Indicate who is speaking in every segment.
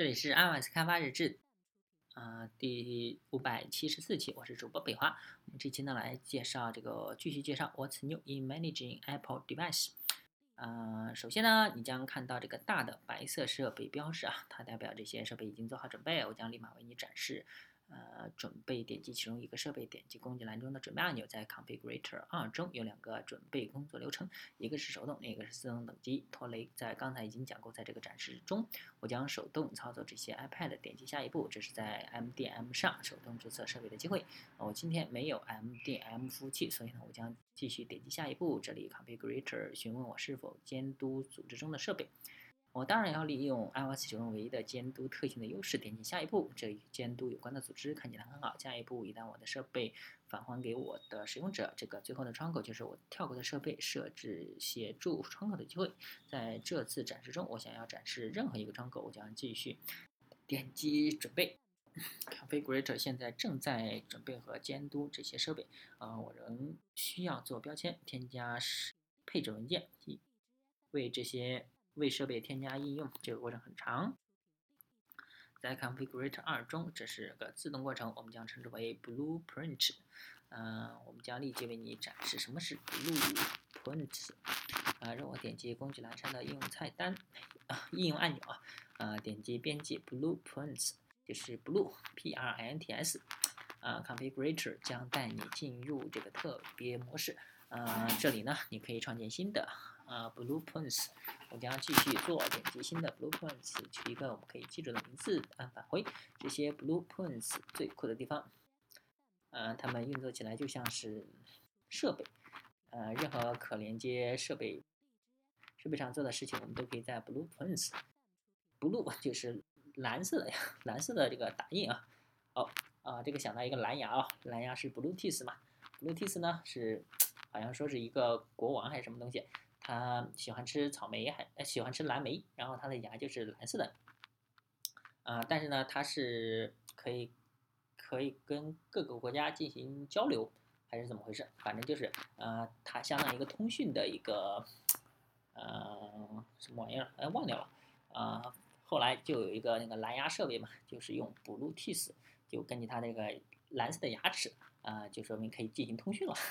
Speaker 1: 这里是 iOS 开发日志，啊，第五百七十四期，我是主播北华。我们这期呢来介绍这个，继续介绍 What's new in managing Apple device。啊，首先呢，你将看到这个大的白色设备标识啊，它代表这些设备已经做好准备，我将立马为你展示。呃，准备点击其中一个设备，点击工具栏中的准备按钮，在 Configurator 二中有两个准备工作流程，一个是手动，另一个是自动等级。拖雷在刚才已经讲过，在这个展示中，我将手动操作这些 iPad，点击下一步，这是在 MDM 上手动注册设备的机会。我今天没有 MDM 服务器，所以呢，我将继续点击下一步。这里 Configurator 询问我是否监督组织中的设备。我当然要利用 iOS 九中唯一的监督特性的优势，点击下一步。这与监督有关的组织看起来很好。下一步，一旦我的设备返还给我的使用者，这个最后的窗口就是我跳过的设备设置协助窗口的机会。在这次展示中，我想要展示任何一个窗口，我将继续点击准备。Configurator 现在正在准备和监督这些设备。啊，我仍需要做标签，添加配置文件，为这些。为设备添加应用，这个过程很长。在 Configurator 二中，这是个自动过程，我们将称之为 Blueprint。嗯，我们将立即为你展示什么是 Blueprint。啊，让我点击工具栏上的应用菜单，啊，应用按钮啊，啊，点击编辑 Blueprints，就是 Blue P R I N T S。啊，Configurator 将带你进入这个特别模式。啊，这里呢，你可以创建新的。啊，Blueprints，我将继续做，点击新的 Blueprints，取一个我们可以记住的名字，按返回。这些 Blueprints 最酷的地方，呃，它们运作起来就像是设备，呃，任何可连接设备设备上做的事情，我们都可以在 Blueprints。Blue 就是蓝色的呀，蓝色的这个打印啊。好，啊，这个想到一个蓝牙啊，蓝牙是 Bluetooth 嘛，Bluetooth 呢是好像说是一个国王还是什么东西。他喜欢吃草莓，还喜欢吃蓝莓，然后他的牙就是蓝色的，啊，但是呢，它是可以可以跟各个国家进行交流，还是怎么回事？反正就是，呃，它相当于一个通讯的一个，呃，什么玩意儿？哎，忘掉了，啊，后来就有一个那个蓝牙设备嘛，就是用 Bluetooth，就根据它那个蓝色的牙齿，啊，就说明可以进行通讯了。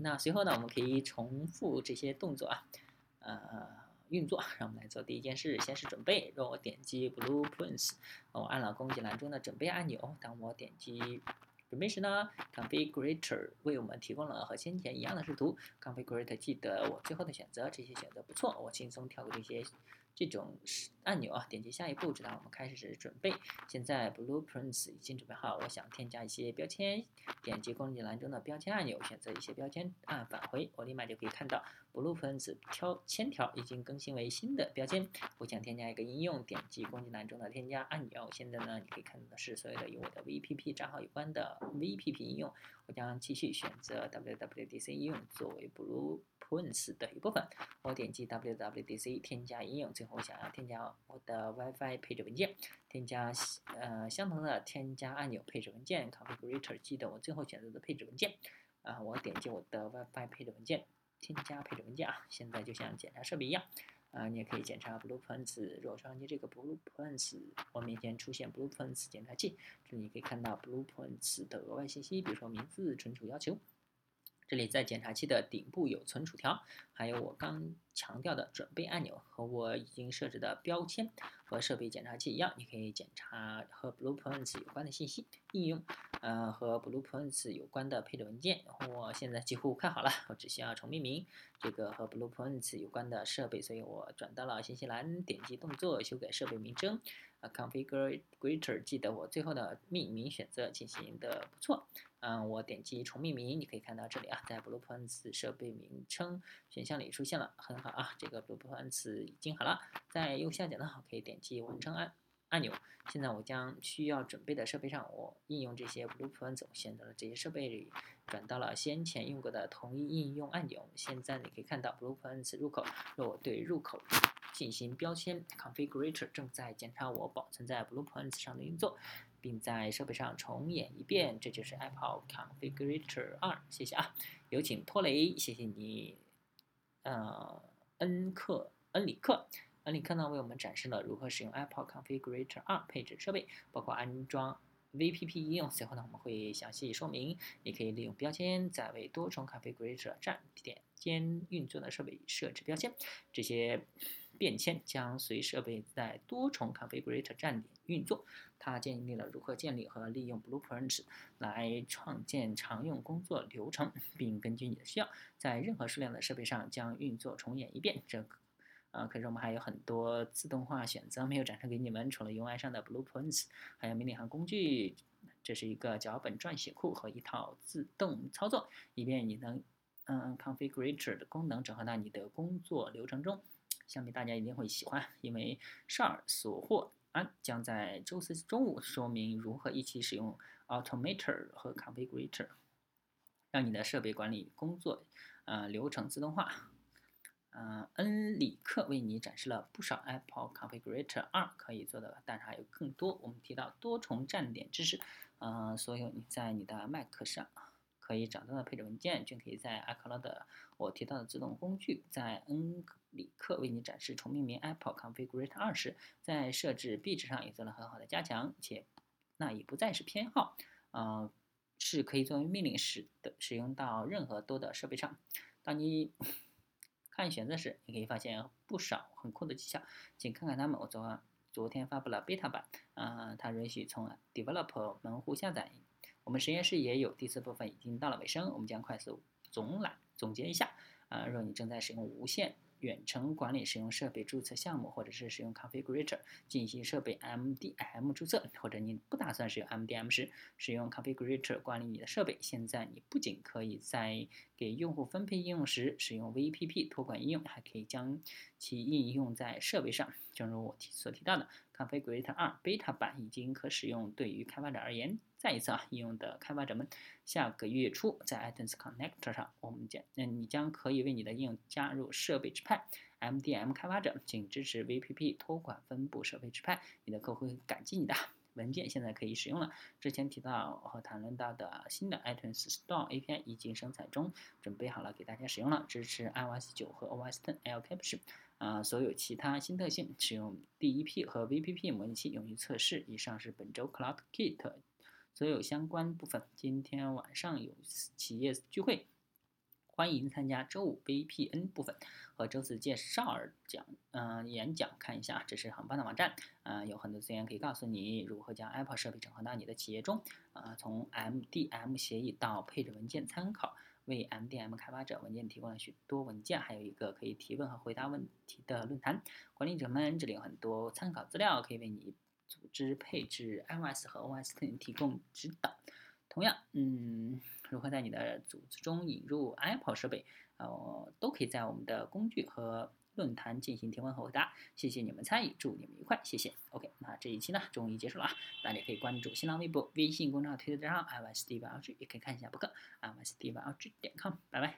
Speaker 1: 那随后呢，我们可以重复这些动作啊，呃，运作。让我们来做第一件事，先是准备。让我点击 Blueprints，我按了工具栏中的准备按钮。当我点击准备时呢，Configurator 为我们提供了和先前一样的视图。Configurator 记得我最后的选择，这些选择不错，我轻松跳过这些。这种按钮啊，点击下一步，直到我们开始准备。现在 Blueprints 已经准备好，我想添加一些标签，点击工具栏中的标签按钮，选择一些标签，按返回，我立马就可以看到 Blueprints 条签条已经更新为新的标签。我想添加一个应用，点击工具栏中的添加按钮。现在呢，你可以看到的是所有的与我的 VPP 账号有关的 VPP 应用。我将继续选择 WWDC 应用作为 blue Blueprints 的一部分。我点击 WWDC 添加应用，最后想要添加我的 WiFi 配置文件，添加呃相同的添加按钮配置文件 Configurator 记得我最后选择的配置文件。啊，我点击我的 WiFi 配置文件，添加配置文件啊，现在就像检查设备一样。啊，你也可以检查 Blueprints。如果双击这个 Blueprints，我面前出现 Blueprints 检查器，这里可以看到 Blueprints 的额外信息，比如说名字、存储要求。这里在检查器的顶部有存储条，还有我刚强调的准备按钮和我已经设置的标签。和设备检查器一样，你可以检查和 Blueprints 有关的信息、应用，呃，和 Blueprints 有关的配置文件。我现在几乎快好了，我只需要重命名这个和 Blueprints 有关的设备，所以我转到了信息栏，点击动作修改设备名称。啊，Configurator 记得我最后的命名选择进行的不错。嗯，我点击重命名，你可以看到这里啊，在 Blueprints 设备名称选项里出现了，很好啊，这个 Blueprints 已经好了。在右下角呢，可以点击完成按按钮。现在我将需要准备的设备上，我应用这些 Blueprints，选择了这些设备里，转到了先前用过的同一应用按钮。现在你可以看到 Blueprints 入口，若我对入口。进行标签，Configurator 正在检查我保存在 Blueprints 上的运作，并在设备上重演一遍。这就是 Apple Configurator 二。谢谢啊，有请托雷，谢谢你。呃，恩克恩里克，恩里克呢为我们展示了如何使用 Apple Configurator 2配置设备，包括安装 VPP 应用。随后呢我们会详细说明，你可以利用标签在为多重 Configurator 站点间运作的设备设置标签，这些。便签将随设备在多重 configurator 站点运作。它建立了如何建立和利用 blueprints 来创建常用工作流程，并根据你的需要，在任何数量的设备上将运作重演一遍。这个，呃，可是我们还有很多自动化选择没有展示给你们。除了 UI 上的 blueprints，还有命令行工具。这是一个脚本撰写库和一套自动操作，以便你能，嗯，configurator 的功能整合到你的工作流程中。相信大家一定会喜欢，因为绍尔索霍安将在周四中午说明如何一起使用 Automator 和 Configurator，让你的设备管理工作呃流程自动化。呃，恩里克为你展示了不少 Apple Configurator 2可以做的，但是还有更多。我们提到多重站点支持，呃，所有你在你的 Mac 上。可以找到的配置文件，均可以在 iCloud 我提到的自动工具，在恩里克为你展示重命名 Apple Configurator 2时，在设置壁纸上也做了很好的加强，且那已不再是偏好，呃，是可以作为命令使的使用到任何多的设备上。当你 看选择时，你可以发现不少很酷的技巧，请看看它们。我昨晚昨天发布了 beta 版，呃，它允许从 Develop 门户下载。我们实验室也有第四部分已经到了尾声，我们将快速总览总结一下。啊，若你正在使用无线远程管理使用设备注册项目，或者是使用 Configurator 进行设备 MDM 注册，或者你不打算使用 MDM 时使用 Configurator 管理你的设备，现在你不仅可以在给用户分配应用时使用 VPP 托管应用，还可以将其应用在设备上。正如我提所提到的，Configurator 2 Beta 版已经可使用，对于开发者而言。再一次啊，应用的开发者们，下个月初在 iTunes Connect 上，我们将，那你将可以为你的应用加入设备支派。MDM 开发者请支持 VPP 托管分布设备支派，你的客户会感激你的。文件现在可以使用了。之前提到和谈论到的新的 iTunes Store API 已经生产中，准备好了给大家使用了，支持 iOS 9和 OS 10 L Caption。啊，所有其他新特性使用 DEP 和 VPP 模拟器用于测试。以上是本周 Cloud Kit。所有相关部分，今天晚上有企业聚会，欢迎参加。周五 VPN 部分和周四介绍讲，嗯，演讲看一下，这是很棒的网站，嗯，有很多资源可以告诉你如何将 Apple 设备整合到你的企业中，啊，从 MDM 协议到配置文件参考，为 MDM 开发者文件提供了许多文件，还有一个可以提问和回答问题的论坛。管理者们，这里有很多参考资料，可以为你。组织配置 iOS 和 OS 10提供指导。同样，嗯，如何在你的组织中引入 Apple 设备，呃，都可以在我们的工具和论坛进行提问和回答。谢谢你们参与，祝你们愉快，谢谢。OK，那这一期呢，终于结束了啊！大家可以关注新浪微博、微信公众号、推特账号 iOS D 八 G，也可以看一下博客 iOS D 八 G 点 com。拜拜。